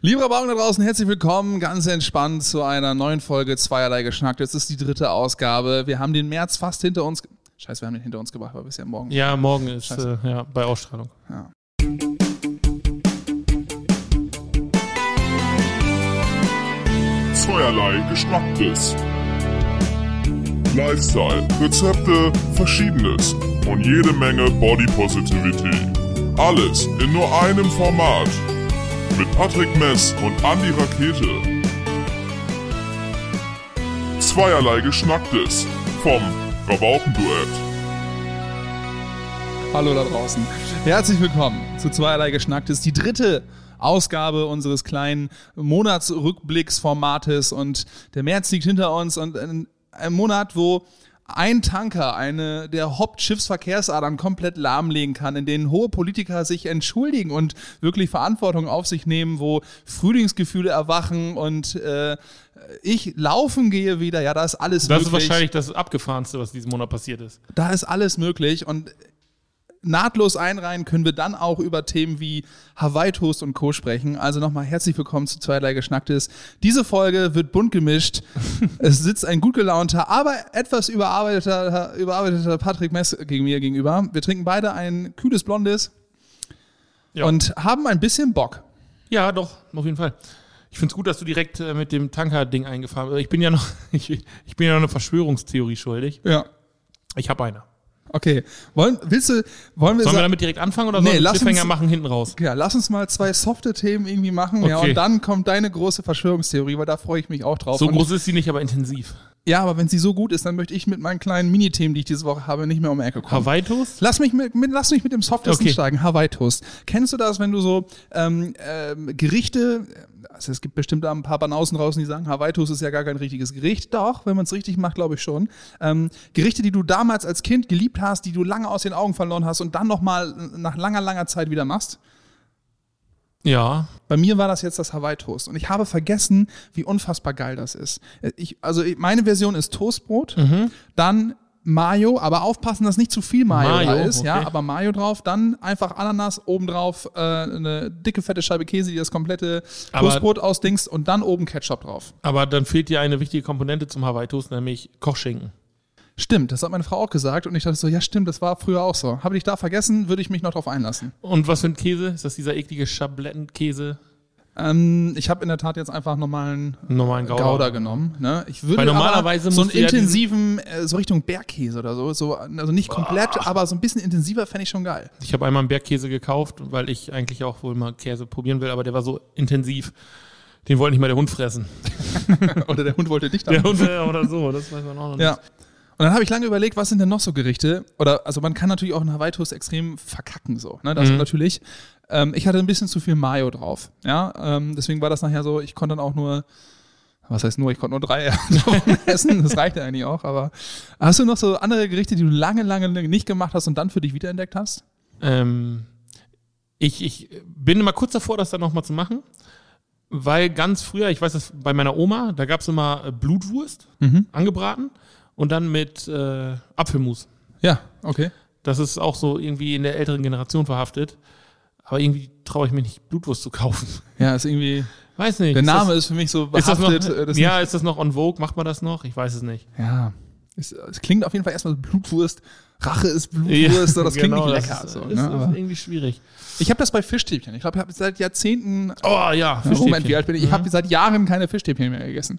Liebe Rabauken da draußen, herzlich willkommen, ganz entspannt zu einer neuen Folge Zweierlei geschnackt. Jetzt ist die dritte Ausgabe. Wir haben den März fast hinter uns. Scheiße, wir haben den hinter uns gebracht, weil wir es ja morgen. Ja, morgen ist äh, ja, bei Ausstrahlung. Ja. Zweierlei Geschnacktes. Lifestyle, Rezepte, Verschiedenes und jede Menge Body Positivity. Alles in nur einem Format. Mit Patrick Mess und Andy Rakete. Zweierlei Geschnacktes vom Rabaukenduett. Hallo da draußen. Herzlich willkommen zu Zweierlei geschnacktes, die dritte Ausgabe unseres kleinen Monatsrückblicksformates und der März liegt hinter uns und ein, ein Monat, wo ein Tanker eine der Hauptschiffsverkehrsadern komplett lahmlegen kann, in denen hohe Politiker sich entschuldigen und wirklich Verantwortung auf sich nehmen, wo Frühlingsgefühle erwachen und äh, ich laufen gehe wieder, ja, da ist alles Das möglich. ist wahrscheinlich das Abgefahrenste, was diesen Monat passiert ist. Da ist alles möglich und nahtlos einreihen können wir dann auch über Themen wie Hawaii Toast und Co. sprechen. Also nochmal herzlich willkommen zu Zweierlei Geschnacktes. Diese Folge wird bunt gemischt. es sitzt ein gut gelaunter, aber etwas überarbeiteter, überarbeiteter Patrick Mess gegen mir gegenüber. Wir trinken beide ein kühles Blondes Ja. und haben ein bisschen Bock. Ja, doch, auf jeden Fall. Ich finde es gut, dass du direkt äh, mit dem Tanker-Ding eingefahren bist. Ich bin ja noch, ich, ich bin ja noch eine Verschwörungstheorie schuldig. Ja. Ich habe eine. Okay. Wollen, willst du, wollen wir Sollen wir damit direkt anfangen oder Nee, sollen wir Cliffhanger uns- machen hinten raus? ja, lass uns mal zwei softe Themen irgendwie machen. Ja, Okay. und dann kommt deine große Verschwörungstheorie, weil da freue ich mich auch drauf. So Und- groß ist sie nicht, aber intensiv. Ja, aber wenn sie so gut ist, dann möchte ich mit meinen kleinen Minithemen, die ich diese Woche habe, nicht mehr um die Ecke kommen. Hawaii Toast? Lass mich mit, mit, lass mich mit dem Softesten Okay. steigen. Hawaii Toast. Kennst du das, wenn du so ähm, ähm, Gerichte, also es gibt bestimmt da ein paar Banausen draußen, die sagen, Hawaii Toast ist ja gar kein richtiges Gericht. Doch, wenn man es richtig macht, glaube ich schon. Ähm, Gerichte, die du damals als Kind geliebt hast, die du lange aus den Augen verloren hast und dann nochmal nach langer, langer Zeit wieder machst. Ja. Bei mir war das jetzt das Hawaii Toast und ich habe vergessen, wie unfassbar geil das ist. Ich, also meine Version ist Toastbrot, dann Mayo, aber aufpassen, dass nicht zu viel Mayo, Mayo, da ist, ja, okay. aber Mayo drauf, dann einfach Ananas obendrauf, äh, eine dicke fette Scheibe Käse, die das komplette Aber- Toastbrot ausdingst und dann oben Ketchup drauf. Aber dann fehlt dir eine wichtige Komponente zum Hawaii Toast, nämlich Kochschinken. Stimmt, das hat meine Frau auch gesagt und ich dachte so, ja stimmt, das war früher auch so. Habe ich da vergessen, würde ich mich noch drauf einlassen. Und was für ein Käse? Ist das dieser eklige Schablettenkäse? Ähm, ich habe in der Tat jetzt einfach normalen normalen Gouda. Gouda, genommen. Ne? Ich würde Weil normalerweise so einen du ja intensiven, äh, so Richtung Bergkäse oder so, so also nicht komplett, aber so ein bisschen intensiver fände ich schon geil. Ich habe einmal einen Bergkäse gekauft, weil ich eigentlich auch wohl mal Käse probieren will, aber der war so intensiv. Den wollte nicht mal der Hund fressen. oder der Hund wollte dich Der dann. Hund äh, oder so, das weiß man auch noch Ja. Und dann habe ich lange überlegt, was sind denn noch so Gerichte? Oder also man kann natürlich auch einen Hawaii Toast extrem verkacken so, ne? Das Mhm. natürlich. Ähm, ich hatte ein bisschen zu viel Mayo drauf, ja. Ähm, deswegen war das nachher so. Ich konnte dann auch nur, was heißt nur, ich konnte nur drei essen. Das reichte eigentlich auch. Aber hast du noch so andere Gerichte, die du lange, lange nicht gemacht hast und dann für dich wiederentdeckt hast? Ähm, ich, ich bin immer kurz davor, das dann nochmal zu machen, weil ganz früher, ich weiß das bei meiner Oma, da gab es immer äh, Blutwurst Mhm. angebraten und dann mit äh, Apfelmus. Ja, okay. Das ist auch so irgendwie in der älteren Generation verhaftet. Aber irgendwie traue ich mich nicht, Blutwurst zu kaufen. Ja, ist irgendwie. Weiß nicht. Der ist Name das, ist für mich so ist das noch, behaftet. äh, das ja, ist das noch on vogue? Macht man das noch? Ich weiß es nicht. ja. Es, es klingt auf jeden Fall erstmal Blutwurst. Rache ist Blutwurst. so, das klingt genau, nicht das lecker. Ist, so, ist, ne? ist irgendwie schwierig. ich habe das bei Fischstäbchen. Ich glaube, ich habe seit Jahrzehnten. Oh ja, Ja, Fischstäbchen. Moment, wie alt bin ich? Ich habe seit Jahren keine Fischstäbchen mehr gegessen.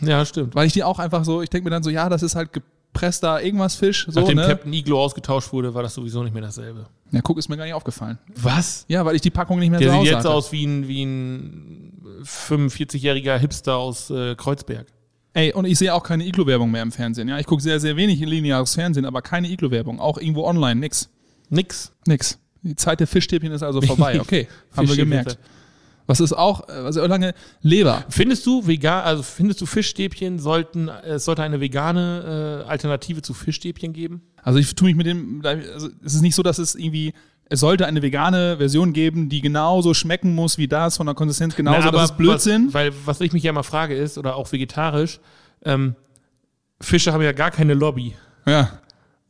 Ja, stimmt. Weil ich die auch einfach so, ich denke mir dann so, ja, das ist halt gepresster irgendwas Fisch. So, Nachdem ne? Captain Iglo ausgetauscht wurde, war das sowieso nicht mehr dasselbe. Ja, guck, ist mir gar nicht aufgefallen. Was? Ja, weil ich die Packung nicht mehr Der zu sieht jetzt hatte. aus wie ein, wie ein 45-jähriger Hipster aus äh, Kreuzberg. Ey, und ich sehe auch keine Iglo-Werbung mehr im Fernsehen. Ja, ich gucke sehr, sehr wenig lineares Fernsehen, aber keine Iglo-Werbung. Auch irgendwo online, nix. Nix. Nix. Die Zeit der Fischstäbchen ist also vorbei. Okay, haben wir gemerkt. Was ist auch, äh, also lange Leber. Findest du vegan, also findest du Fischstäbchen sollten, es sollte eine vegane äh, Alternative zu Fischstäbchen geben? Also ich tue mich mit dem, also es ist nicht so, dass es irgendwie, es sollte eine vegane Version geben, die genauso schmecken muss wie das, von der Konsistenz genauso, Na, das ist Blödsinn. Was, weil was ich mich ja immer frage ist, oder auch vegetarisch, ähm, Fische haben ja gar keine Lobby. ja.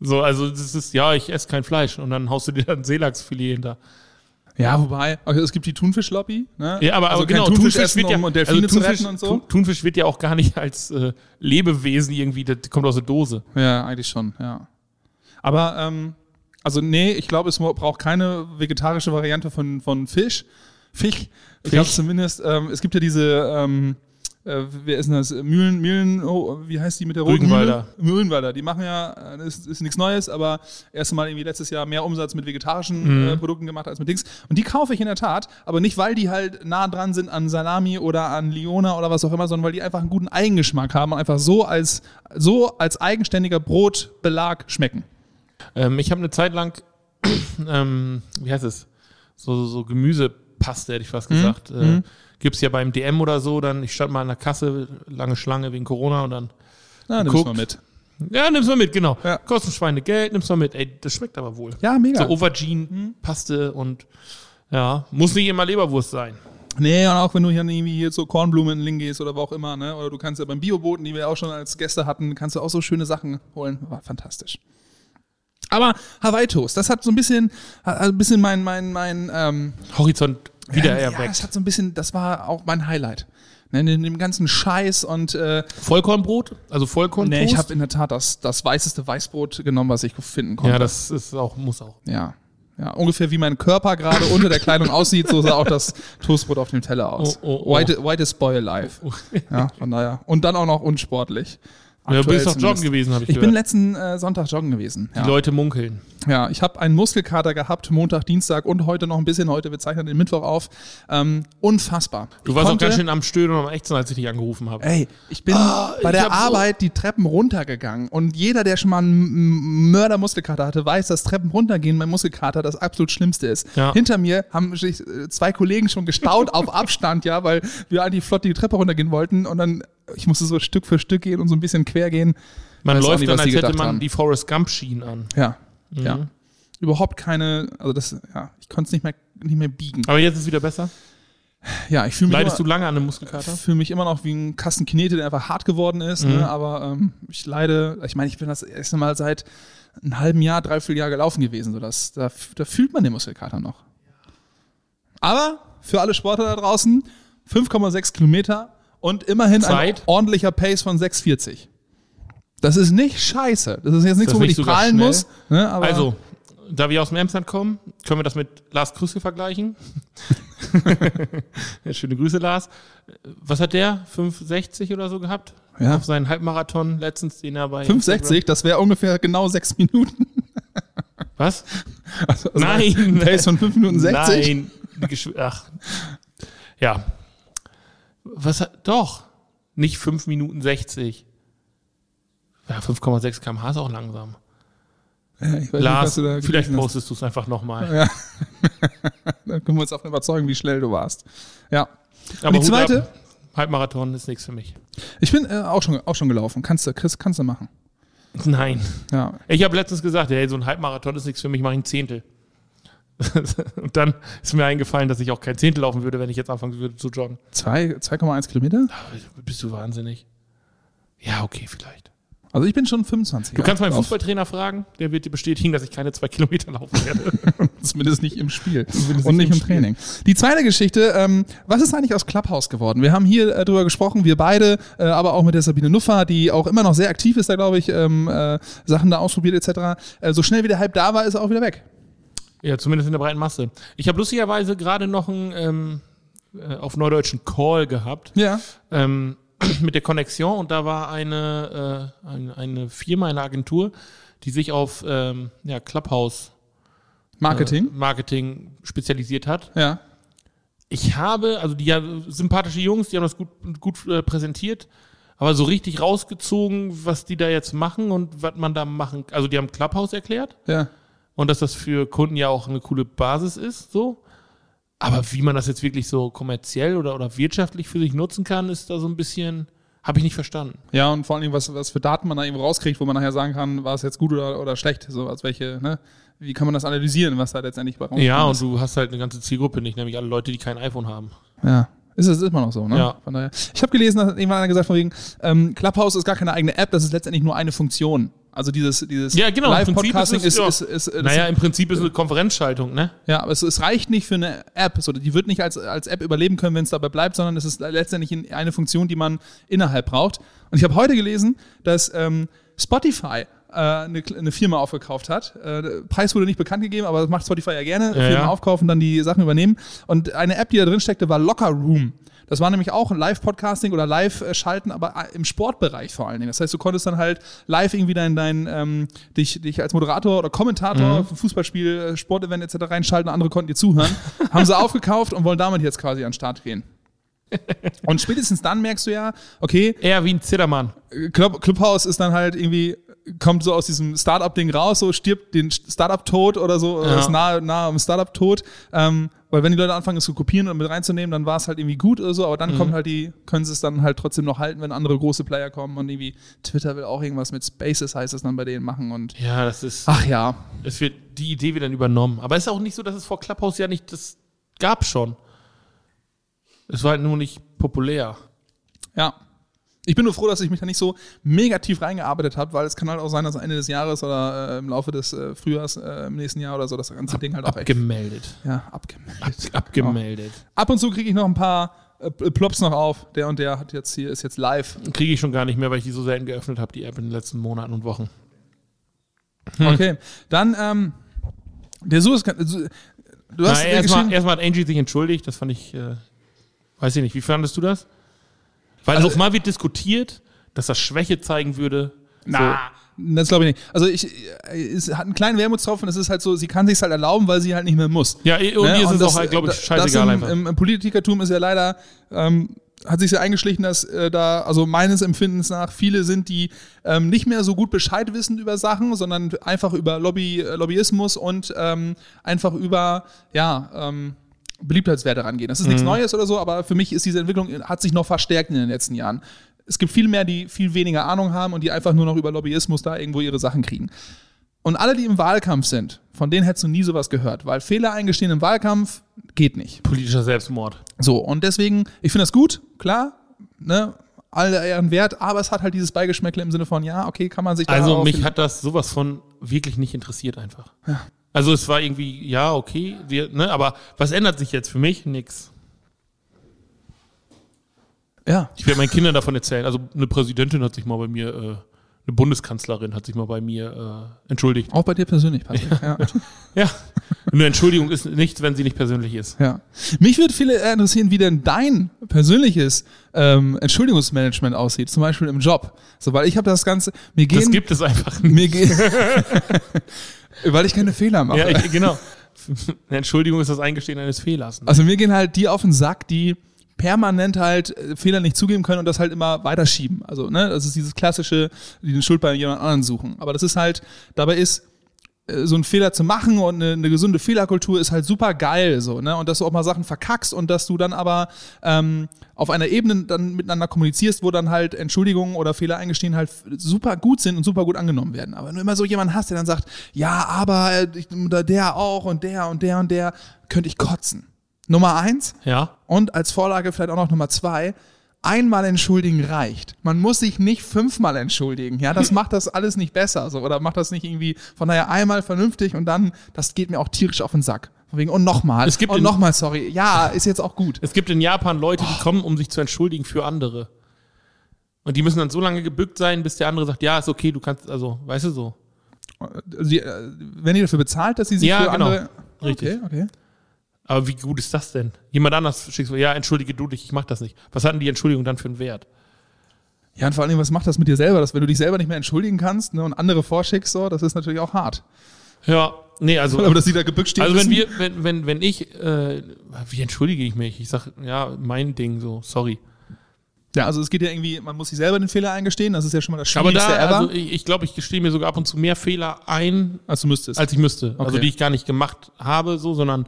So, also das ist, ja, ich esse kein Fleisch und dann haust du dir dann Seelachsfilet hinter. Ja, wobei, okay, es gibt die Thunfischlobby, ne? Ja, aber, also aber genau, Thunfisch Thunfisch wird ja, um also Delfine zu Thunfisch, und so. Thun- Thunfisch wird ja auch gar nicht als äh, Lebewesen irgendwie, das kommt aus der Dose. Ja, eigentlich schon, ja. Aber, ähm, also nee, ich glaube, es braucht keine vegetarische Variante von, von Fisch. Fisch. Ich glaube zumindest, ähm, es gibt ja diese, ähm, äh, wer ist denn das? Mühlen, Mühlen, oh, wie heißt die mit der roten Rügenwalder. Mühle? Rügenwalder. Die machen ja, äh, das ist, ist nichts Neues, aber erst mal irgendwie letztes Jahr mehr Umsatz mit vegetarischen Mhm. äh, Produkten gemacht als mit Dings. Und die kaufe ich in der Tat, aber nicht, weil die halt nah dran sind an Salami oder an Liona oder was auch immer, sondern weil die einfach einen guten Eigengeschmack haben und einfach so als, so als eigenständiger Brotbelag schmecken. Ähm, ich habe eine Zeit lang, ähm, wie heißt es, so, so Gemüsepaste, hätte ich fast gesagt. Äh, Gibt es ja beim DM oder so, dann ich stand mal an der Kasse, lange Schlange wegen Corona und dann, Na, nimm's Guckt. mal mit. ja, nimm's mal mit, genau. Ja. Kostet Schweine Geld, nimm's mal mit. Ey, das schmeckt aber wohl. Ja, mega. So Aubergine-Paste und ja, muss nicht immer Leberwurst sein. Nee, und auch wenn du hier irgendwie hier so Kornblumen in Ling gehst oder wo auch immer, ne? Oder du kannst ja beim Bioboten, die wir auch schon als Gäste hatten, kannst du auch so schöne Sachen holen. War fantastisch. Aber Hawaii Toast, das hat so ein bisschen, hat ein bisschen mein, mein, mein, ähm, Horizont wieder ja, erweckt. das hat so ein bisschen, das war auch mein Highlight. Ne, in dem ganzen Scheiß und äh, Vollkornbrot? Also Vollkorntoast? nee, ich habe in der Tat das, das weißeste Weißbrot genommen, was ich finden konnte. Ja, das ist auch, muss auch. Ja. Ja, ungefähr wie mein Körper gerade unter der Kleidung aussieht, so sah auch das Toastbrot auf dem Teller aus. Oh, oh, oh. White, whitest boy alive. Ja, von daher. Und dann auch noch unsportlich. Ja, du bist doch joggen gewesen, habe ich, Ich bin gehört. letzten äh, Sonntag joggen gewesen. Die Ja, Leute munkeln. ja ich habe einen Muskelkater gehabt, Montag, Dienstag und heute noch ein bisschen. Heute, wir zeichnen den Mittwoch auf. Ähm, unfassbar. Du Ich warst konnte- auch ganz schön am Stöhnen und am Ächzen, als ich dich angerufen habe. Ey, ich bin Ah, bei ich der hab so- Arbeit die Treppen runtergegangen und jeder, der schon mal einen Mördermuskelkater hatte, weiß, dass Treppen runtergehen beim Muskelkater das absolut Schlimmste ist. Ja. Hinter mir haben sich äh, zwei Kollegen schon gestaut auf Abstand, ja, weil wir eigentlich flott die Treppe runtergehen wollten und dann ich musste so Stück für Stück gehen und so ein bisschen quer gehen. Man läuft nicht, dann, als hätte man haben. die Forrest Gump-Schienen an. Ja, Mhm. ja. Überhaupt keine, also das, ja, ich konnte es nicht mehr, nicht mehr biegen. Aber jetzt ist es wieder besser. Ja, ich fühle mich Leidest du immer, lange an einem Muskelkater? fühle mich immer noch wie ein Kasten Knete, der einfach hart geworden ist. Mhm. Ne? Aber ähm, ich leide, ich meine, ich bin das erste Mal seit einem halben Jahr, dreiviertel Jahr gelaufen gewesen. So das, da, da fühlt man den Muskelkater noch. Aber für alle Sportler da draußen, 5,6 Kilometer und immerhin Zeit? ein ordentlicher Pace von 6,40. Das ist nicht scheiße. Das ist jetzt nichts, das wo man nicht dich sogar prahlen schnell? muss. Ne? Aber Also, da wir aus dem Emsland kommen, können wir das mit Lars Krüske vergleichen. Schöne Grüße, Lars. Was hat der? 5,60 oder so gehabt? Ja. Auf seinen Halbmarathon letztens, den er bei. 5,60, das wäre ungefähr genau 6 Minuten. Was? Also, also Nein. Ein Pace von 5 Minuten 60. Nein. Ach. Ja. Was. Doch. Nicht 5 Minuten 60. Ja, 5,6 km/h ist auch langsam. Ja, ich weiß nicht, was Lars, du da vielleicht postest du es einfach nochmal. Ja. Dann können wir uns davon überzeugen, wie schnell du warst. Ja. Aber die Hut zweite? ab. Halbmarathon ist nichts für mich. Ich bin äh, auch, schon, auch schon gelaufen. Kannst du, Chris, kannst du machen. Nein. Ja. Ich habe letztens gesagt, hey, so ein Halbmarathon ist nichts für mich, mache ich ein Zehntel. Und dann ist mir eingefallen, dass ich auch kein Zehntel laufen würde, wenn ich jetzt anfangen würde zu joggen. Zwei- 2,1 Kilometer? Aber Bist du wahnsinnig? Ja, okay, vielleicht. Also ich bin schon 25. Du kannst meinen Fußballtrainer fragen, der wird dir bestätigen, dass ich keine zwei Kilometer laufen werde. Zumindest nicht im Spiel. Zumindest und nicht im Spiel. Training. Die zweite Geschichte, ähm, was ist eigentlich aus Clubhouse geworden? Wir haben hier äh, drüber gesprochen, wir beide, äh, aber auch mit der Sabine Nuffer, die auch immer noch sehr aktiv ist, da glaube ich, ähm, äh, Sachen da ausprobiert etc. Äh, so schnell wie der Hype da war, ist er auch wieder weg. Ja, zumindest in der breiten Masse. Ich habe lustigerweise gerade noch einen ähm, äh, auf neudeutschen Call gehabt. Ja. ähm, mit der Connexion und da war eine, äh, eine, eine Firma, eine Agentur, die sich auf ähm, ja, Clubhouse Marketing. Äh, Marketing spezialisiert hat. ja. Ich habe, also die ja, sympathische Jungs, die haben das gut, gut äh, präsentiert, aber so richtig rausgezogen, was die da jetzt machen und was man da machen. Also die haben Clubhouse erklärt Ja. Und dass das für Kunden ja auch eine coole Basis ist, so. Aber wie man das jetzt wirklich so kommerziell oder, oder wirtschaftlich für sich nutzen kann, ist da so ein bisschen, habe ich nicht verstanden. Ja, und vor allen Dingen, was, was für Daten man da eben rauskriegt, wo man nachher sagen kann, war es jetzt gut oder, oder schlecht, so als welche, ne? Wie kann man das analysieren, was da letztendlich bei rauskommt? Ja, und du hast halt eine ganze Zielgruppe nicht, nämlich alle Leute, die kein iPhone haben. Ja. Ist es immer noch so, ne? Ja. Von daher. Ich habe gelesen, dass irgendwann einer gesagt von wegen, ähm, Clubhouse ist gar keine eigene App, das ist letztendlich nur eine Funktion Also dieses, dieses Ja, genau, Live-Podcasting ist ist, ist, ist, Naja, im Prinzip ist es eine Konferenzschaltung, ne? Ja, aber es, es reicht nicht für eine App. So, die wird nicht als, als App überleben können, wenn es dabei bleibt, sondern es ist letztendlich in- eine Funktion, die man innerhalb braucht. Und ich habe heute gelesen, dass ähm, Spotify äh, eine, eine Firma aufgekauft hat. Äh, der Preis wurde nicht bekannt gegeben, aber das macht Spotify ja gerne. Firmen ja. aufkaufen, dann die Sachen übernehmen. Und eine App, die da drin steckte, war Locker Room. Das war nämlich auch ein Live-Podcasting oder Live-Schalten, aber äh, im Sportbereich vor allen Dingen. Das heißt, du konntest dann halt live irgendwie dein, dein ähm, dich, dich als Moderator oder Kommentator für Fußballspiel, äh, Sportevent etc. reinschalten, andere konnten dir zuhören. Haben sie aufgekauft und wollen damit jetzt quasi an den Start gehen. Und spätestens dann merkst du ja, okay, Eher wie ein Zittermann. Club, Clubhouse ist dann halt irgendwie, kommt so aus diesem Startup-Ding raus, so stirbt den Startup-Tod oder so, oder Ja. ist nahe, nahe am Startup-Tod. Ähm, weil wenn die Leute anfangen, es zu kopieren und mit reinzunehmen, dann war es halt irgendwie gut oder so, aber dann kommt halt die, können sie es dann halt trotzdem noch halten, wenn andere große Player kommen und irgendwie Twitter will auch irgendwas mit Spaces, heißt es dann bei denen machen und Ja, das ist. ach ja. Es wird die Idee wird dann übernommen. Aber es ist auch nicht so, dass es vor Clubhouse ja nicht, das gab schon. Es war halt nur nicht populär. Ja. Ich bin nur froh, dass ich mich da nicht so mega tief reingearbeitet habe, weil es kann halt auch sein, dass Ende des Jahres oder äh, im Laufe des äh, Frühjahrs äh, im nächsten Jahr oder so das ganze Ding halt auch echt Abgemeldet. ja, abgemeldet. Ab, abgemeldet. Ab und zu kriege ich noch ein paar äh, Plops noch auf. Der und der hat jetzt hier, ist jetzt live. Kriege ich schon gar nicht mehr, weil ich die so selten geöffnet habe, die App in den letzten Monaten und Wochen. Okay. Dann, ähm, der Suez, du hast erstmal, erstmal hat Angie sich entschuldigt, das fand ich, äh, weiß ich nicht, wie fandest du das? Weil also, mal wird diskutiert, dass das Schwäche zeigen würde. na, das glaube ich nicht. Also ich, es hat einen kleinen Wermutstropfen, es ist halt so, sie kann sich halt erlauben, weil sie halt nicht mehr muss. So. Ja, und Ne? ihr ist es auch halt, glaube ich, das scheißegal im, einfach. Im, Im Politikertum ist ja leider, ähm, hat sich ja eingeschlichen, dass äh, da, also meines Empfindens nach, viele sind, die ähm, nicht mehr so gut Bescheid wissen über Sachen, sondern einfach über Lobby, äh, Lobbyismus und ähm, einfach über, ja, ähm, Beliebtheitswerte rangehen. Das ist Mhm. nichts Neues oder so, aber für mich ist diese Entwicklung, hat sich noch verstärkt in den letzten Jahren. Es gibt viel mehr, die viel weniger Ahnung haben und die einfach nur noch über Lobbyismus da irgendwo ihre Sachen kriegen. Und alle, die im Wahlkampf sind, von denen hättest du nie sowas gehört, weil Fehler eingestehen im Wahlkampf geht nicht. Politischer Selbstmord. So, und deswegen, ich finde das gut, klar, ne, alle Ehren wert, aber es hat halt dieses Beigeschmäckle im Sinne von, ja, okay, kann man sich da Also mich hat das sowas von wirklich nicht interessiert einfach. Also es war irgendwie, ja, okay, wir, ne, aber was ändert sich jetzt für mich? Nix. Ja, Ich werde meinen Kindern davon erzählen. Also eine Präsidentin hat sich mal bei mir, äh, eine Bundeskanzlerin hat sich mal bei mir äh, entschuldigt. auch bei dir persönlich, Patrick. Ja. Ja, eine Entschuldigung ist nichts, wenn sie nicht persönlich ist. ja. Mich würde viele interessieren, wie denn dein persönliches ähm, Entschuldigungsmanagement aussieht, zum Beispiel im Job. So, weil ich habe das Ganze, mir gehen, Das gibt es einfach nicht. mir gehen, weil ich keine Fehler mache. Ja, ich, genau. Eine Entschuldigung ist das Eingestehen eines Fehlers. Ne? Also mir gehen halt die auf den Sack, die permanent halt äh, Fehler nicht zugeben können und das halt immer weiterschieben. Also, ne, das ist dieses klassische, die den Schuld bei jemand anderem suchen. Aber das ist halt, dabei ist, äh, so einen Fehler zu machen und eine, eine gesunde Fehlerkultur ist halt super geil, so, ne? Und dass du auch mal Sachen verkackst und dass du dann aber ähm, auf einer Ebene dann miteinander kommunizierst, wo dann halt Entschuldigungen oder Fehler eingestehen halt super gut sind und super gut angenommen werden. Aber wenn du immer so jemanden hast, der dann sagt, ja, aber äh, ich, der auch und der und der und der, könnte ich kotzen. Nummer eins, Ja. und als Vorlage vielleicht auch noch Nummer zwei. Einmal entschuldigen reicht. Man muss sich nicht fünfmal entschuldigen. Ja, das macht das alles nicht besser. So, oder macht das nicht irgendwie, von daher einmal vernünftig und dann, das geht mir auch tierisch auf den Sack. Von wegen, und nochmal. Es gibt und nochmal, sorry. Ja, ist jetzt auch gut. Es gibt in Japan Leute, die kommen, um sich zu entschuldigen für andere. Und die müssen dann so lange gebückt sein, bis der andere sagt, ja, ist okay, du kannst, also, weißt du so. Sie, äh, wenn ihr dafür bezahlt, dass sie sich Ja, für genau. andere. Richtig. Okay, okay. Aber wie gut ist das denn? Jemand anders schickst du, ja, entschuldige du dich, ich mach das nicht. Was hat denn die Entschuldigung dann für einen Wert? Ja, und vor allem, was macht das mit dir selber? Dass wenn du dich selber nicht mehr entschuldigen kannst ne, und andere vorschickst, so, das ist natürlich auch hart. Ja, nee, also. Aber dass sie da gebückt stehen Also wenn wir, wenn, wenn, wenn ich, äh, wie entschuldige ich mich? Ich sag, ja, mein Ding so, sorry. Ja, also es geht ja irgendwie, man muss sich selber den Fehler eingestehen, das ist ja schon mal das Aber Schwierigste da, ever. also ich, ich glaube, ich gestehe mir sogar ab und zu mehr Fehler ein, als du müsstest. als ich müsste. Also Okay. die ich gar nicht gemacht habe, so, sondern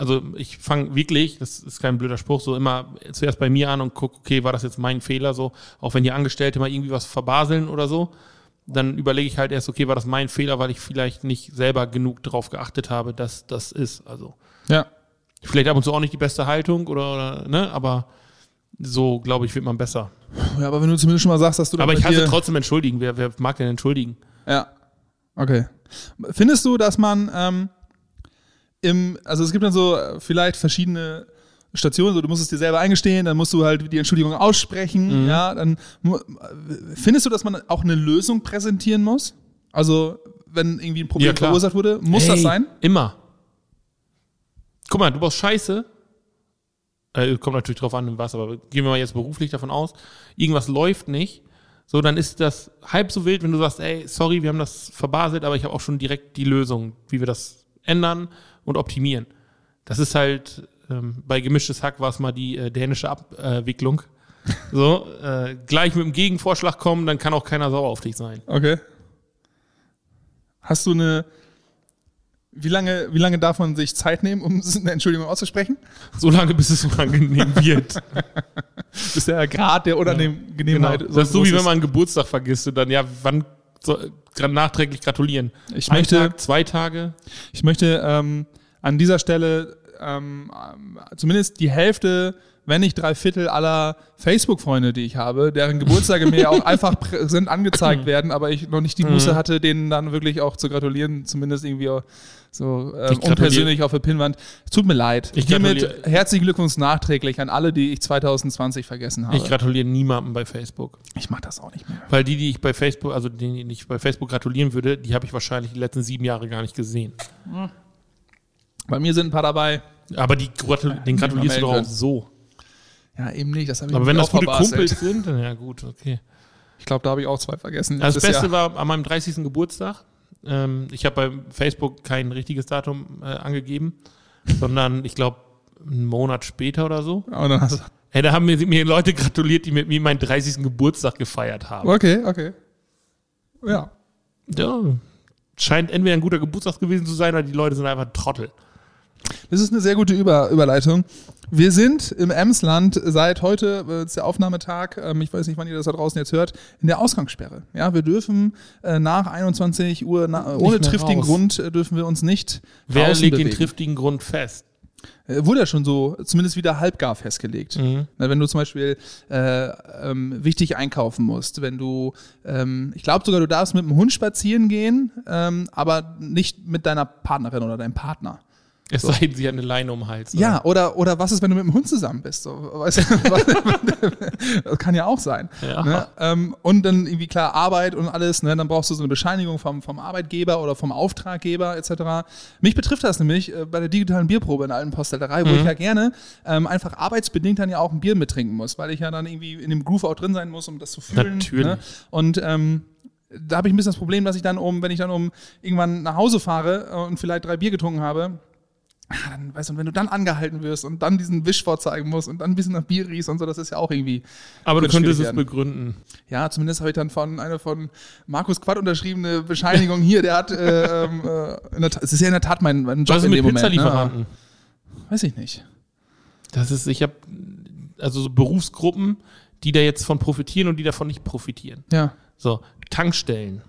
also ich fange wirklich, das ist kein blöder Spruch, so immer zuerst bei mir an und guck, okay, war das jetzt mein Fehler, so, auch wenn die Angestellte mal irgendwie was verbaseln oder so, dann überlege ich halt erst, okay, war das mein Fehler, weil ich vielleicht nicht selber genug darauf geachtet habe, dass das ist. Also ja. vielleicht ab und zu auch nicht die beste Haltung oder, oder ne, aber so, glaube ich, wird man besser. ja, aber wenn du zumindest schon mal sagst, dass du da Aber ich hasse trotzdem entschuldigen. Wer, wer mag denn entschuldigen? Ja. Okay. Findest du, dass man ähm, im, also es gibt dann so äh, vielleicht verschiedene Stationen, so du musst es dir selber eingestehen, dann musst du halt die Entschuldigung aussprechen, Mhm. ja, dann findest du, dass man auch eine Lösung präsentieren muss? Also, wenn irgendwie ein Problem Ja, verursacht wurde, muss das Hey, sein? Immer. Guck mal, du baust Scheiße. Äh, kommt natürlich drauf an, was, aber gehen wir mal jetzt beruflich davon aus. Irgendwas läuft nicht. So, dann ist das halb so wild, wenn du sagst, ey, sorry, wir haben das verbaselt, aber ich habe auch schon direkt die Lösung, wie wir das ändern und optimieren. Das ist halt, ähm, bei gemischtes Hack war es mal die äh, dänische Abwicklung. So, äh, gleich mit dem Gegenvorschlag kommen, dann kann auch keiner sauer auf dich sein. Okay. Hast du eine, wie lange, wie lange darf man sich Zeit nehmen, um eine Entschuldigung auszusprechen? So lange, bis es unangenehm wird. Bis der Grad der Genau. Unangenehmheit Das ist so, wie wenn man einen Geburtstag vergisst und dann, ja, wann so, gra- nachträglich gratulieren? Ich Ein möchte, Tag, zwei Tage? Ich möchte ähm, an dieser Stelle ähm, ähm, zumindest die Hälfte, wenn nicht drei Viertel aller Facebook-Freunde, die ich habe, deren Geburtstage mir auch einfach präsent angezeigt werden, aber ich noch nicht die Muße hatte, denen dann wirklich auch zu gratulieren, zumindest irgendwie auch so ähm, Ich unpersönlich auf der Pinnwand. Es tut mir leid. Ich Hiermit gratuliere- herzlichen Glückwunsch nachträglich an alle, die ich 2020 vergessen habe. Ich gratuliere niemandem bei Facebook. ich mache das auch nicht mehr. Weil die, die ich bei Facebook, also denen die ich bei Facebook gratulieren würde, die habe ich wahrscheinlich die letzten sieben Jahre gar nicht gesehen. Bei mir sind ein paar dabei. Aber die gratul den gratulierst du doch auch so. Ja, eben nicht. Das Aber wenn das gute verbaselt. Kumpels sind, dann ja gut, okay. Ich glaube, da habe ich auch zwei vergessen. Also das Beste Jahr. war an meinem 30. Geburtstag. Ähm, ich habe bei Facebook kein richtiges Datum äh, angegeben, sondern ich glaube einen Monat später oder so. Und dann hast du Hey, da haben mir, mir Leute gratuliert, die mit mir meinen 30. Geburtstag gefeiert haben. Okay, okay. Ja. Ja, scheint entweder ein guter Geburtstag gewesen zu sein oder die Leute sind einfach Trottel. Das ist eine sehr gute Über Überleitung. Wir sind im Emsland seit heute, äh, ist der Aufnahmetag, ähm, ich weiß nicht, wann ihr das da draußen jetzt hört, in der Ausgangssperre. Ja, wir dürfen äh, nach 21 Uhr, na, ohne triftigen raus. Grund, äh, dürfen wir uns nicht Wer legt bewegen. den triftigen Grund fest? Äh, Wurde ja schon so, zumindest wieder halbgar festgelegt. Mhm. Na, wenn du zum Beispiel äh, ähm, wichtig einkaufen musst, wenn du, ähm, ich glaube sogar, du darfst mit dem Hund spazieren gehen, ähm, aber nicht mit deiner Partnerin oder deinem Partner. Es sei denn, sie hat eine Leine um den Hals. Ja, oder, oder was ist, wenn du mit dem Hund zusammen bist? So, weißt du, das kann ja auch sein. Ja. Ne? Ähm, und dann irgendwie klar Arbeit und alles, ne? dann brauchst du so eine Bescheinigung vom, vom Arbeitgeber oder vom Auftraggeber etc. Mich betrifft das nämlich äh, bei der digitalen Bierprobe in der alten Postellerei, wo Mhm. ich ja gerne ähm, einfach arbeitsbedingt dann ja auch ein Bier mittrinken muss, weil ich ja dann irgendwie in dem Groove auch drin sein muss, um das zu fühlen. Natürlich. Ne? Und ähm, da habe ich ein bisschen das Problem, dass ich dann um, wenn ich dann um irgendwann nach Hause fahre äh, und vielleicht drei Bier getrunken habe, ah, dann, weißt du, und wenn du dann angehalten wirst und dann diesen Wisch vorzeigen musst und dann ein bisschen nach Bier riechst und so, das ist ja auch irgendwie, Aber du könntest es werden. begründen. ja, zumindest habe ich dann von einer von Markus Quatt unterschriebene Bescheinigung hier, der hat, äh, ähm, äh, in der Tat, es ist ja in der Tat mein, mein Job Was in mit dem Moment. Ne? Weiß ich nicht. Das ist, ich habe also so Berufsgruppen, die da jetzt von profitieren und die davon nicht profitieren. Ja. So, Tankstellen.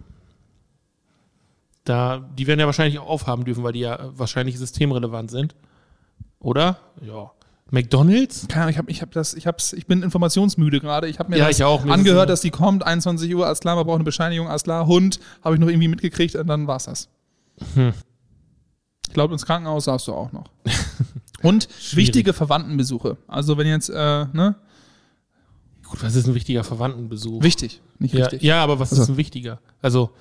Da, die werden ja wahrscheinlich auch aufhaben dürfen, weil die ja wahrscheinlich systemrelevant sind. Oder? Ja. McDonalds? Keine Ahnung, ich, hab, ich, hab das, ich, hab's, ich bin informationsmüde gerade. Ich habe mir Ja, das ich auch. Mir angehört, dass die kommt, 21 Uhr, alles klar, man braucht eine Bescheinigung, alles klar. Hund habe ich noch irgendwie mitgekriegt und dann war's das. Hm. Ich glaube, ins Krankenhaus darfst du auch noch. Und wichtige Verwandtenbesuche. Also wenn jetzt, äh, ne? Gut, was ist ein wichtiger Verwandtenbesuch? Wichtig, nicht ja, wichtig. ja, aber was Also- ist ein wichtiger? Also,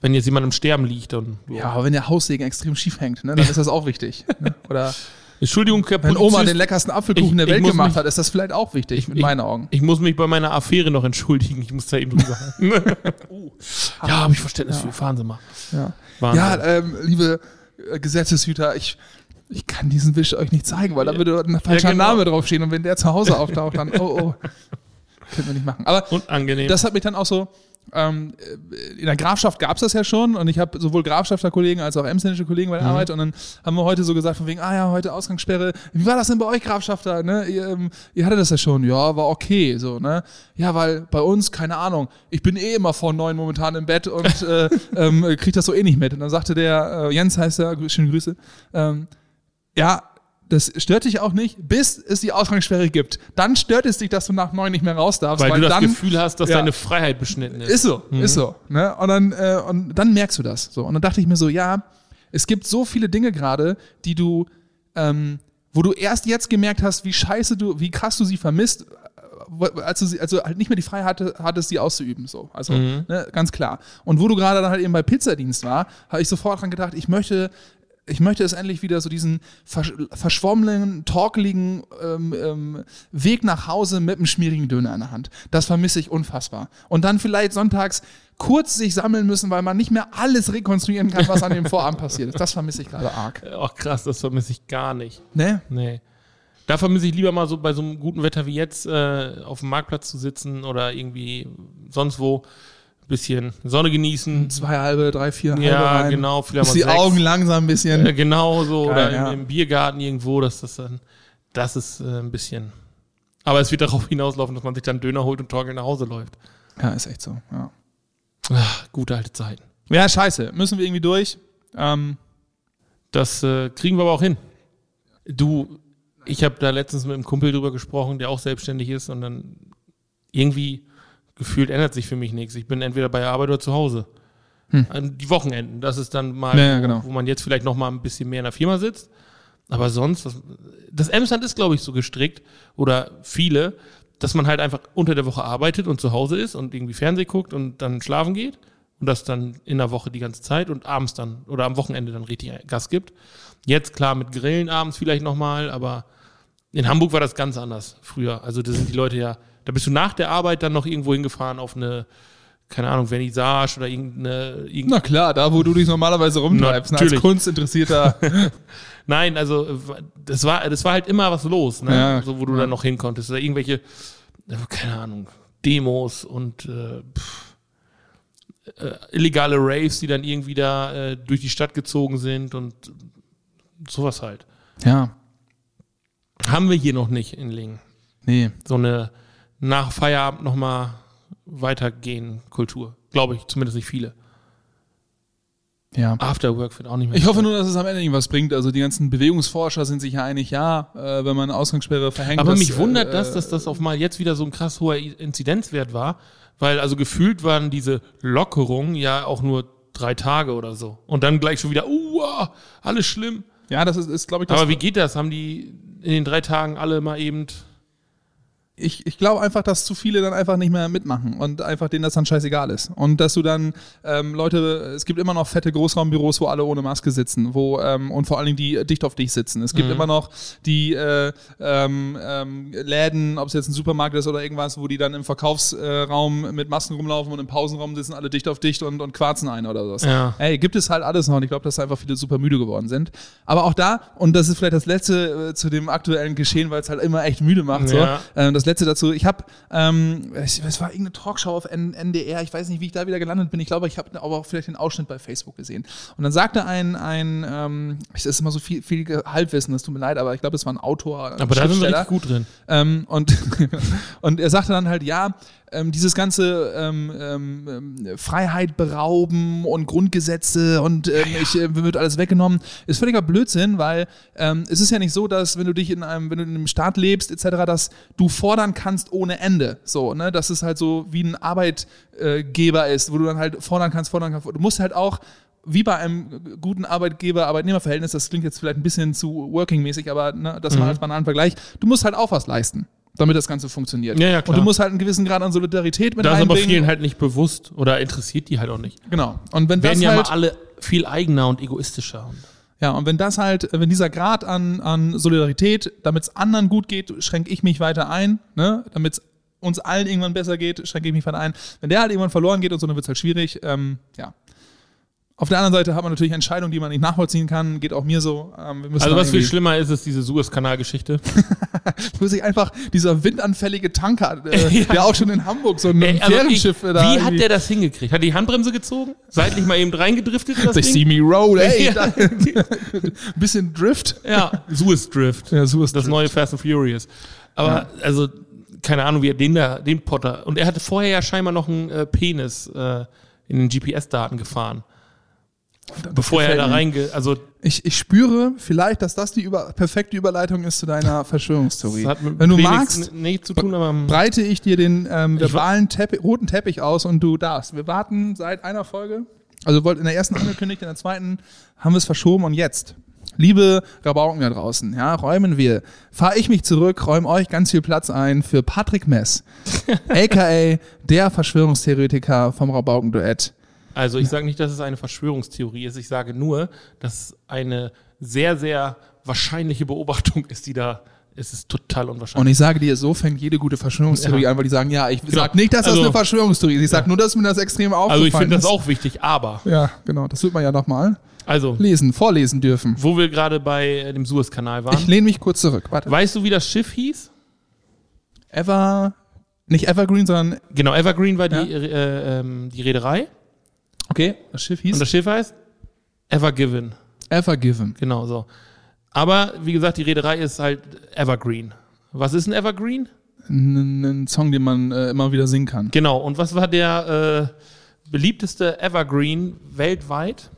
wenn jetzt jemand im Sterben liegt und. Ja, aber wenn der Haussegen extrem schief hängt, ne, dann ist das auch wichtig. Ne? Oder Entschuldigung, Herr wenn Oma Polizist, den leckersten Apfelkuchen Ich- der ich Welt gemacht mich- hat, ist das vielleicht auch wichtig, in ich- meinen Augen. Ich muss mich bei meiner Affäre noch entschuldigen. Ich muss da eben drüber. ja, habe ich Verständnis Ja. für. Fahren Sie mal. Ja, ja ähm, liebe äh, Gesetzeshüter, ich, ich kann diesen Wisch euch nicht zeigen, weil da würde dort ein falscher genau. Name draufstehen und wenn der zu Hause auftaucht, dann, oh, oh, können wir nicht machen. Aber Unangenehm. das hat mich dann auch so, ähm, in der Grafschaft gab es das ja schon und ich habe sowohl Grafschafter-Kollegen als auch emsländische Kollegen bei der Mhm. Arbeit und dann haben wir heute so gesagt von wegen, ah ja, heute Ausgangssperre. Wie war das denn bei euch, Grafschafter? Ne? Ihr, ähm, ihr hattet das ja schon. Ja, war okay. So, ne? Ja, weil bei uns, keine Ahnung, ich bin eh immer vor neun momentan im Bett und äh, ähm, krieg das so eh nicht mit. Und dann sagte der, äh, Jens heißt er, schöne Grüße, ähm, ja, Das stört dich auch nicht, bis es die Ausgangssperre gibt. Dann stört es dich, dass du nach neun nicht mehr raus darfst. Weil, du das dann, Gefühl hast, dass Ja. deine Freiheit beschnitten ist. Ist so, ist so. Ne? Und, dann, äh, und dann merkst du das. So. Und dann dachte ich mir so, ja, es gibt so viele Dinge gerade, die du, ähm, wo du erst jetzt gemerkt hast, wie scheiße du, wie krass du sie vermisst, äh, als du sie, also halt nicht mehr die Freiheit hatte, hattest, sie auszuüben. So. Also, ne, ganz klar. Und wo du gerade dann halt eben bei Pizzadienst war, habe ich sofort dran gedacht, ich möchte. Ich möchte es endlich wieder so diesen versch verschwommenen, talkeligen ähm, ähm, Weg nach Hause mit einem schmierigen Döner in der Hand. Das vermisse ich unfassbar. Und dann vielleicht sonntags kurz sich sammeln müssen, weil man nicht mehr alles rekonstruieren kann, was an dem Vorabend passiert ist. Das vermisse ich gerade arg. Ach krass, das vermisse ich gar nicht. Ne? Nee. Da vermisse ich lieber mal so bei so einem guten Wetter wie jetzt äh, auf dem Marktplatz zu sitzen oder irgendwie sonst wo bisschen Sonne genießen. Zwei halbe, drei, vier halbe Ja, rein. genau, vielleicht die sechs. Augen langsam ein bisschen. Äh, genau so Geil, oder ja. im, im Biergarten irgendwo, dass das dann, das ist äh, ein bisschen. Aber es wird darauf hinauslaufen, dass man sich dann Döner holt und torkelnd nach Hause läuft. Ja, ist echt so. Ja. Ach, gute alte Zeiten. ja, scheiße. Müssen wir irgendwie durch. Ähm, Das äh, kriegen wir aber auch hin. Du, ich habe da letztens mit einem Kumpel drüber gesprochen, der auch selbstständig ist und dann irgendwie gefühlt ändert sich für mich nichts. Ich bin entweder bei der Arbeit oder zu Hause. An Die Wochenenden, das ist dann mal, Hm. Ja, wo, genau. wo man jetzt vielleicht noch mal ein bisschen mehr in der Firma sitzt. Aber sonst, das, das Emsland ist, glaube ich, so gestrickt oder viele, dass man halt einfach unter der Woche arbeitet und zu Hause ist und irgendwie Fernseh guckt und dann schlafen geht und das dann in der Woche die ganze Zeit und abends dann oder am Wochenende dann richtig Gas gibt. Jetzt klar mit Grillen abends vielleicht nochmal, aber in Hamburg war das ganz anders früher. Also da sind die Leute ja, da bist du nach der Arbeit dann noch irgendwo hingefahren auf eine, keine Ahnung, Vernissage oder irgendeine, irgendeine na klar, da wo du dich normalerweise rumtreibst, ne, als Natürlich. Kunstinteressierter. Nein, also das war, das war halt immer was los, ne? Ja. so wo du dann noch hin konntest. Oder irgendwelche, keine Ahnung, Demos und äh, pff, äh, illegale Raves, die dann irgendwie da äh, durch die Stadt gezogen sind und sowas halt. ja, Haben wir hier noch nicht in Lingen. nee. So eine nach Feierabend nochmal weitergehen Kultur. Glaube ich, zumindest nicht viele. Ja. Afterwork wird auch nicht mehr. Ich hoffe nur, dass es am Ende irgendwas bringt. Also die ganzen Bewegungsforscher sind sich ja einig, ja, äh, wenn man Ausgangssperre verhängt. Aber dass, mich wundert äh, das, dass das auf mal jetzt wieder so ein krass hoher Inzidenzwert war, weil also gefühlt waren diese Lockerungen ja auch nur drei Tage oder so. Und dann gleich schon wieder, uh, alles schlimm. Ja, das ist, ist glaube ich, das Aber wie geht das? Haben die in den drei Tagen alle mal eben. Ich, ich glaube einfach, dass zu viele dann einfach nicht mehr mitmachen und einfach denen das dann scheißegal ist. Und dass du dann ähm, Leute, es gibt immer noch fette Großraumbüros, wo alle ohne Maske sitzen, wo ähm, und vor allen Dingen die dicht auf dich sitzen. Es gibt immer noch die äh, ähm, ähm, Läden, ob es jetzt ein Supermarkt ist oder irgendwas, wo die dann im Verkaufsraum mit Masken rumlaufen und im Pausenraum sitzen alle dicht auf dicht und, und quarzen ein oder sowas. Ja. Ey, gibt es halt alles noch und ich glaube, dass einfach viele super müde geworden sind. Aber auch da, und das ist vielleicht das letzte äh, zu dem aktuellen Geschehen, weil es halt immer echt müde macht. Ja. So. Ähm, das letzte dazu, ich habe, ähm, es war irgendeine Talkshow auf NDR, ich weiß nicht, wie ich da wieder gelandet bin. Ich glaube, ich habe aber auch vielleicht den Ausschnitt bei Facebook gesehen. Und dann sagte ein, ein ähm, es ist immer so viel, viel Halbwissen, das tut mir leid, aber ich glaube, es war ein Autor. ein Aber da sind wir richtig gut drin. Ähm, und, und er sagte dann halt, ja, ähm, dieses ganze ähm, ähm, ähm, Freiheit berauben und Grundgesetze und ähm, ich äh, mir wird alles weggenommen, ist völliger Blödsinn, weil ähm, es ist ja nicht so, dass wenn du dich in einem, wenn du in einem Staat lebst, etc., dass du fordern kannst ohne Ende. So, ne? Dass es halt so wie ein Arbeitgeber ist, wo du dann halt fordern kannst, fordern kannst. Du musst halt auch wie bei einem guten Arbeitgeber-Arbeitnehmer-Verhältnis, das klingt jetzt vielleicht ein bisschen zu working-mäßig, aber ne, das mal als banalen Vergleich, du musst halt auch was leisten, damit das Ganze funktioniert. Ja, ja, Und du musst halt einen gewissen Grad an Solidarität mit Da ist aber vielen halt nicht bewusst oder interessiert die halt auch nicht. Genau. Und wenn Werden das ja halt, mal alle viel eigener und egoistischer. Ja, und wenn das halt, wenn dieser Grad an, an Solidarität, damit es anderen gut geht, schränke ich mich weiter ein, ne? damit es uns allen irgendwann besser geht, schränke ich mich weiter ein. Wenn der halt irgendwann verloren geht und so, dann wird es halt schwierig. Ähm, ja. Auf der anderen Seite hat man natürlich Entscheidungen, die man nicht nachvollziehen kann. Geht auch mir so. Ähm, Also was viel schlimmer ist, ist diese Suezkanal-Geschichte. wo sich einfach dieser windanfällige Tanker, äh, der auch schon in Hamburg so ein Ey, also ich, Fährenschiff äh, wie da hat irgendwie- der das hingekriegt? Hat die Handbremse gezogen? Seitlich mal eben reingedriftet in das They see Ding? me roll, ey. Ja. Bisschen Drift. Ja, Suez Drift. Ja, Suez Das Drift. neue Fast and Furious. Aber also keine Ahnung, wie er den da, den Potter. Und er hatte vorher ja scheinbar noch einen äh, Penis äh, in den GPS-Daten gefahren. Bevor er da mir. reinge... Also, Ich, ich spüre vielleicht, dass das die über, perfekte Überleitung ist zu deiner Verschwörungstheorie. das hat mit Wenn du magst, nichts zu tun, aber... breite ich dir den ähm, verbalen Teppich, roten Teppich aus und du darfst. Wir warten seit einer Folge. Also wollt in der ersten angekündigt, in der zweiten haben wir es verschoben und jetzt. Liebe Rabauken da draußen, ja, räumen wir. Fahre ich mich zurück, räume euch ganz viel Platz ein für Patrick Mess, aka der Verschwörungstheoretiker vom Rabauken-Duett. Also ich sage nicht, dass es eine Verschwörungstheorie ist. Ich sage nur, dass es eine sehr, sehr wahrscheinliche Beobachtung ist, die da... Es ist total Und unwahrscheinlich. ich sage dir, so fängt jede gute Verschwörungstheorie Ja. an, weil die sagen, ja, ich Genau. sag nicht, dass das Also- eine Verschwörungstheorie ist. Ich sag nur, dass mir das extrem aufgefallen Also ich finde das ist. auch wichtig, aber... Ja, genau. Das wird man ja nochmal Also, lesen, vorlesen dürfen. wo wir gerade bei äh, dem Suezkanal waren. Ich lehne mich kurz zurück. Warte. Weißt du, wie das Schiff hieß? Ever, nicht Evergreen, sondern, Genau, Evergreen war die, Ja. äh, ähm, die Reederei. Okay, das Schiff hieß Und das Schiff heißt Evergiven. Evergiven. Genau so. Aber wie gesagt, die Reederei ist halt Evergreen. Was ist ein Evergreen? Ein, ein Song, den man äh, immer wieder singen kann. Genau. Und was war der äh, beliebteste Evergreen weltweit?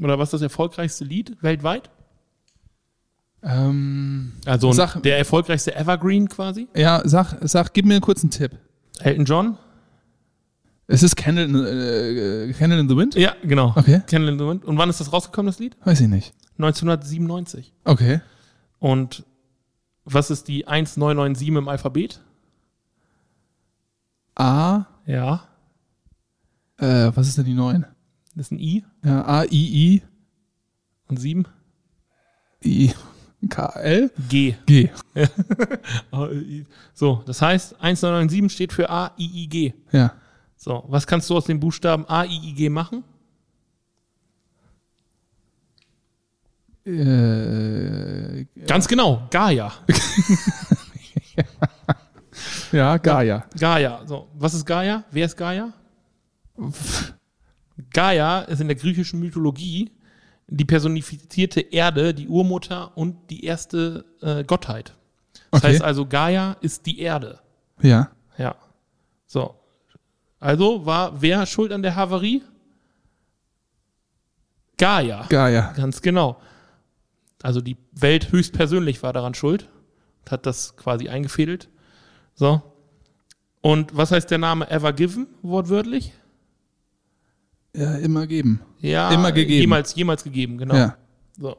Oder was ist das erfolgreichste Lied weltweit? Ähm, Also Sag- der erfolgreichste Evergreen quasi? ja, sag, sag, gib mir einen kurzen Tipp. Elton John? Es ist Candle in, äh, Candle in the Wind? Ja, genau. Okay. Candle in the Wind. Und wann ist das rausgekommen, das Lied? Weiß ich nicht. 1997. Okay. Und was ist die 1997 im Alphabet? A, Ja, äh, was ist denn die neun? das ist ein I Ja, A, I, I, und 7. I, K, L, G. G. So, das heißt, 1997 steht für A, I, I, G. Ja. So, was kannst du aus den Buchstaben A, I, I, G machen? Äh, Ganz genau, Gaia. ja, Gaia. Gaia. So, was ist Gaia? Wer ist Gaia? Gaia ist in der griechischen Mythologie die personifizierte Erde, die Urmutter und die erste äh, Gottheit. Das Okay. heißt also, Gaia ist die Erde. Ja. Ja. So. Also war wer schuld an der Havarie? Gaia. Gaia. Ganz genau. Also die Welt höchstpersönlich war daran schuld und hat das quasi eingefädelt. So. Und was heißt der Name Ever Given, wortwörtlich? Ja, immer geben. Ja, Immer gegeben. Jemals, jemals gegeben, genau. Ja. So.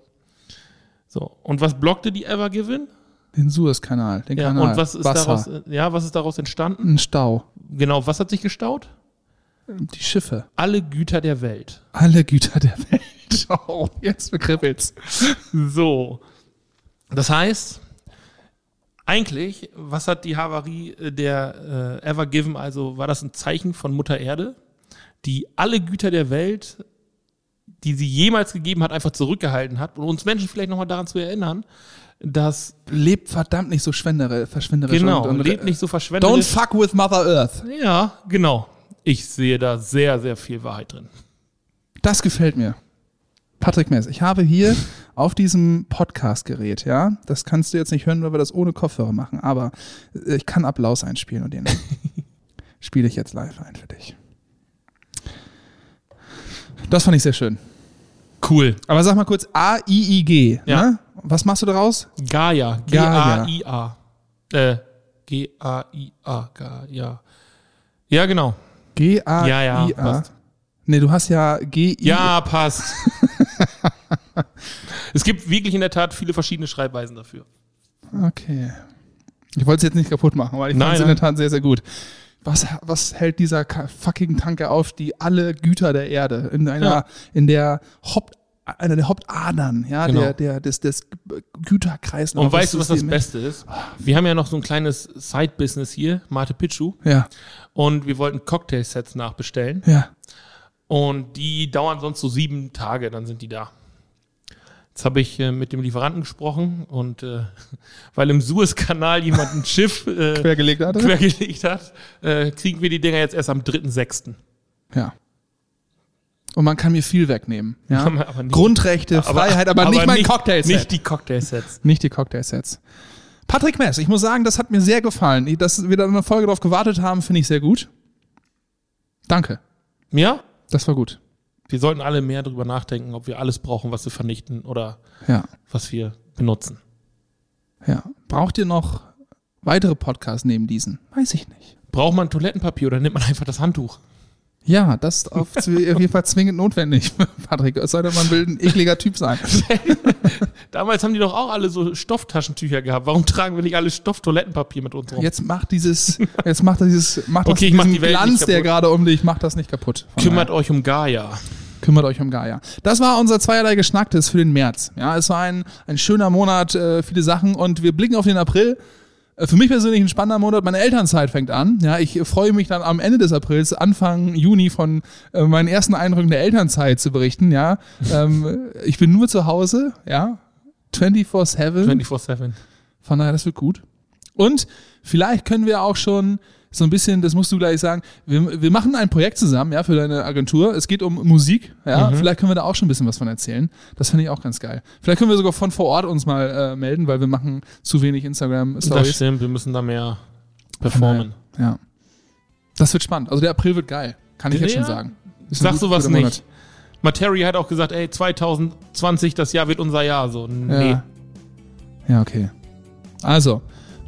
So. Und was blockte die Ever Given? Den Suezkanal, den Ja, Kanal. und was ist Wasser. daraus, ja, was ist daraus entstanden? Ein Stau. Genau, was hat sich gestaut? Die Schiffe. Alle Güter der Welt. Alle Güter der Welt. Oh, jetzt bekribbelt's. So. Das heißt, eigentlich, was hat die Havarie äh, der äh, Ever Given, also war das ein Zeichen von Mutter Erde, die alle Güter der Welt, die sie jemals gegeben hat, einfach zurückgehalten hat und uns Menschen vielleicht nochmal daran zu erinnern, dass Lebt verdammt nicht so schwendere, verschwenderisch. genau, und, und, lebt nicht so Don't verschwendet. fuck with Mother Earth. Ja, genau. Ich sehe da sehr, sehr viel Wahrheit drin. Das gefällt mir. Patrick Mess, ich habe hier auf diesem Podcast-Gerät, ja, das kannst du jetzt nicht hören, weil wir das ohne Kopfhörer machen, aber äh, ich kann Applaus einspielen und den spiele ich jetzt live ein für dich. Das fand ich sehr schön. Cool. Aber sag mal kurz A-I-I-G. Ja. Ne? Was machst du daraus? Gaia. Gaia. Äh, G-A-I-A. Gaia. Ja, genau. G-A-I-A. Ja, ja, passt. Nee, du hast ja G-I. Ja, passt. es gibt wirklich in der Tat viele verschiedene Schreibweisen dafür. Okay. Ich wollte es jetzt nicht kaputt machen, weil ich fand es in der. Tat sehr, sehr gut. Was, was hält dieser fucking Tanker auf, die alle Güter der Erde in einer, Ja. in der Haupt, einer der Hauptadern, ja, Genau. der, der, des, des Güterkreislaufs. Und weißt du, was das Beste ist? Wir haben ja noch so ein kleines Side-Business hier, Mate Pichu, Ja, und wir wollten Cocktail-Sets nachbestellen. ja. Und die dauern sonst so sieben Tage, dann sind die da. Jetzt habe ich äh, mit dem Lieferanten gesprochen und äh, weil im Suezkanal jemand ein Schiff äh, Quergelegt hatte? quergelegt hat, äh, kriegen wir die Dinger jetzt erst am 3.6. Ja. Und man kann mir viel wegnehmen. Ja? Aber nicht. Grundrechte, Freiheit, aber, nicht mein Cocktailset. Nicht die Cocktailsets. Nicht die Cocktailsets. Patrick Mess, ich muss sagen, das hat mir sehr gefallen. Dass wir da eine Folge drauf gewartet haben, finde ich sehr gut. Danke. Ja? Das war gut. wir sollten alle mehr darüber nachdenken, ob wir alles brauchen, was wir vernichten oder Ja. was wir benutzen. Ja. Braucht ihr noch weitere Podcasts neben diesen? Weiß ich nicht. Braucht man Toilettenpapier oder nimmt man einfach das Handtuch? Ja, das ist auf, jeden Fall zwingend notwendig, Patrick. Es sollte man will ein ekliger Typ sein. Damals haben die doch auch alle so Stofftaschentücher gehabt. Warum tragen wir nicht alle Stofftoilettenpapier mit uns rum? Jetzt macht dieses, jetzt macht das dieses, macht Okay, das diesen die Welt nicht Glanz, der gerade um dich, macht das nicht kaputt. Kümmert euch um Gaia. kümmert euch um Gaia. Das war unser zweierlei Geschnacktes für den März. Ja, es war ein, ein schöner Monat, äh, viele Sachen und wir blicken auf den April. Äh, Für mich persönlich ein spannender Monat. Meine Elternzeit fängt an. Ja, ich freue mich dann am Ende des Aprils, Anfang Juni von äh, meinen ersten Eindrücken der Elternzeit zu berichten. Ja, ähm, ich bin nur zu Hause. Ja, 24/7. 24-7. Von daher, das wird gut. Und vielleicht können wir auch schon so ein bisschen, das musst du gleich sagen, wir, wir machen ein Projekt zusammen, ja, für deine Agentur. Es geht um Musik, ja. Vielleicht können wir da auch schon ein bisschen was von erzählen. Das finde ich auch ganz geil. Vielleicht können wir sogar von vor Ort uns mal äh, melden, weil wir machen zu wenig Das Instagram-Stories. stimmt, wir müssen da mehr performen. Ja. Das wird spannend. Also der April wird geil. Kann ich jetzt Ja. schon sagen. Ist Sag sowas nicht. Materi hat auch gesagt, ey, 2020, das Jahr wird unser Jahr. So, nee. Ja. ja, okay. Also,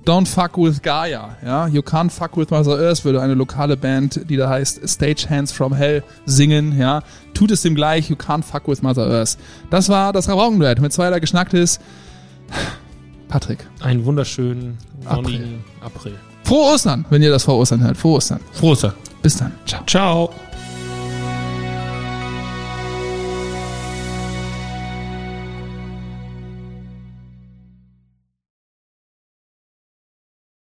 Don't Fuck with Gaia. Ja? You Can't Fuck with Mother Earth würde eine lokale Band, die da heißt Stagehands from Hell, singen. Ja? Tut es dem gleich, You Can't Fuck with Mother Earth. Das war das Rabaukenduett mit zweierlei Geschnacktes. Patrick. Einen wunderschönen, sonnigen April. Frohe Ostern, wenn ihr das vor Ostern hört. Frohe Ostern. Frohes. Bis dann. Ciao. Ciao.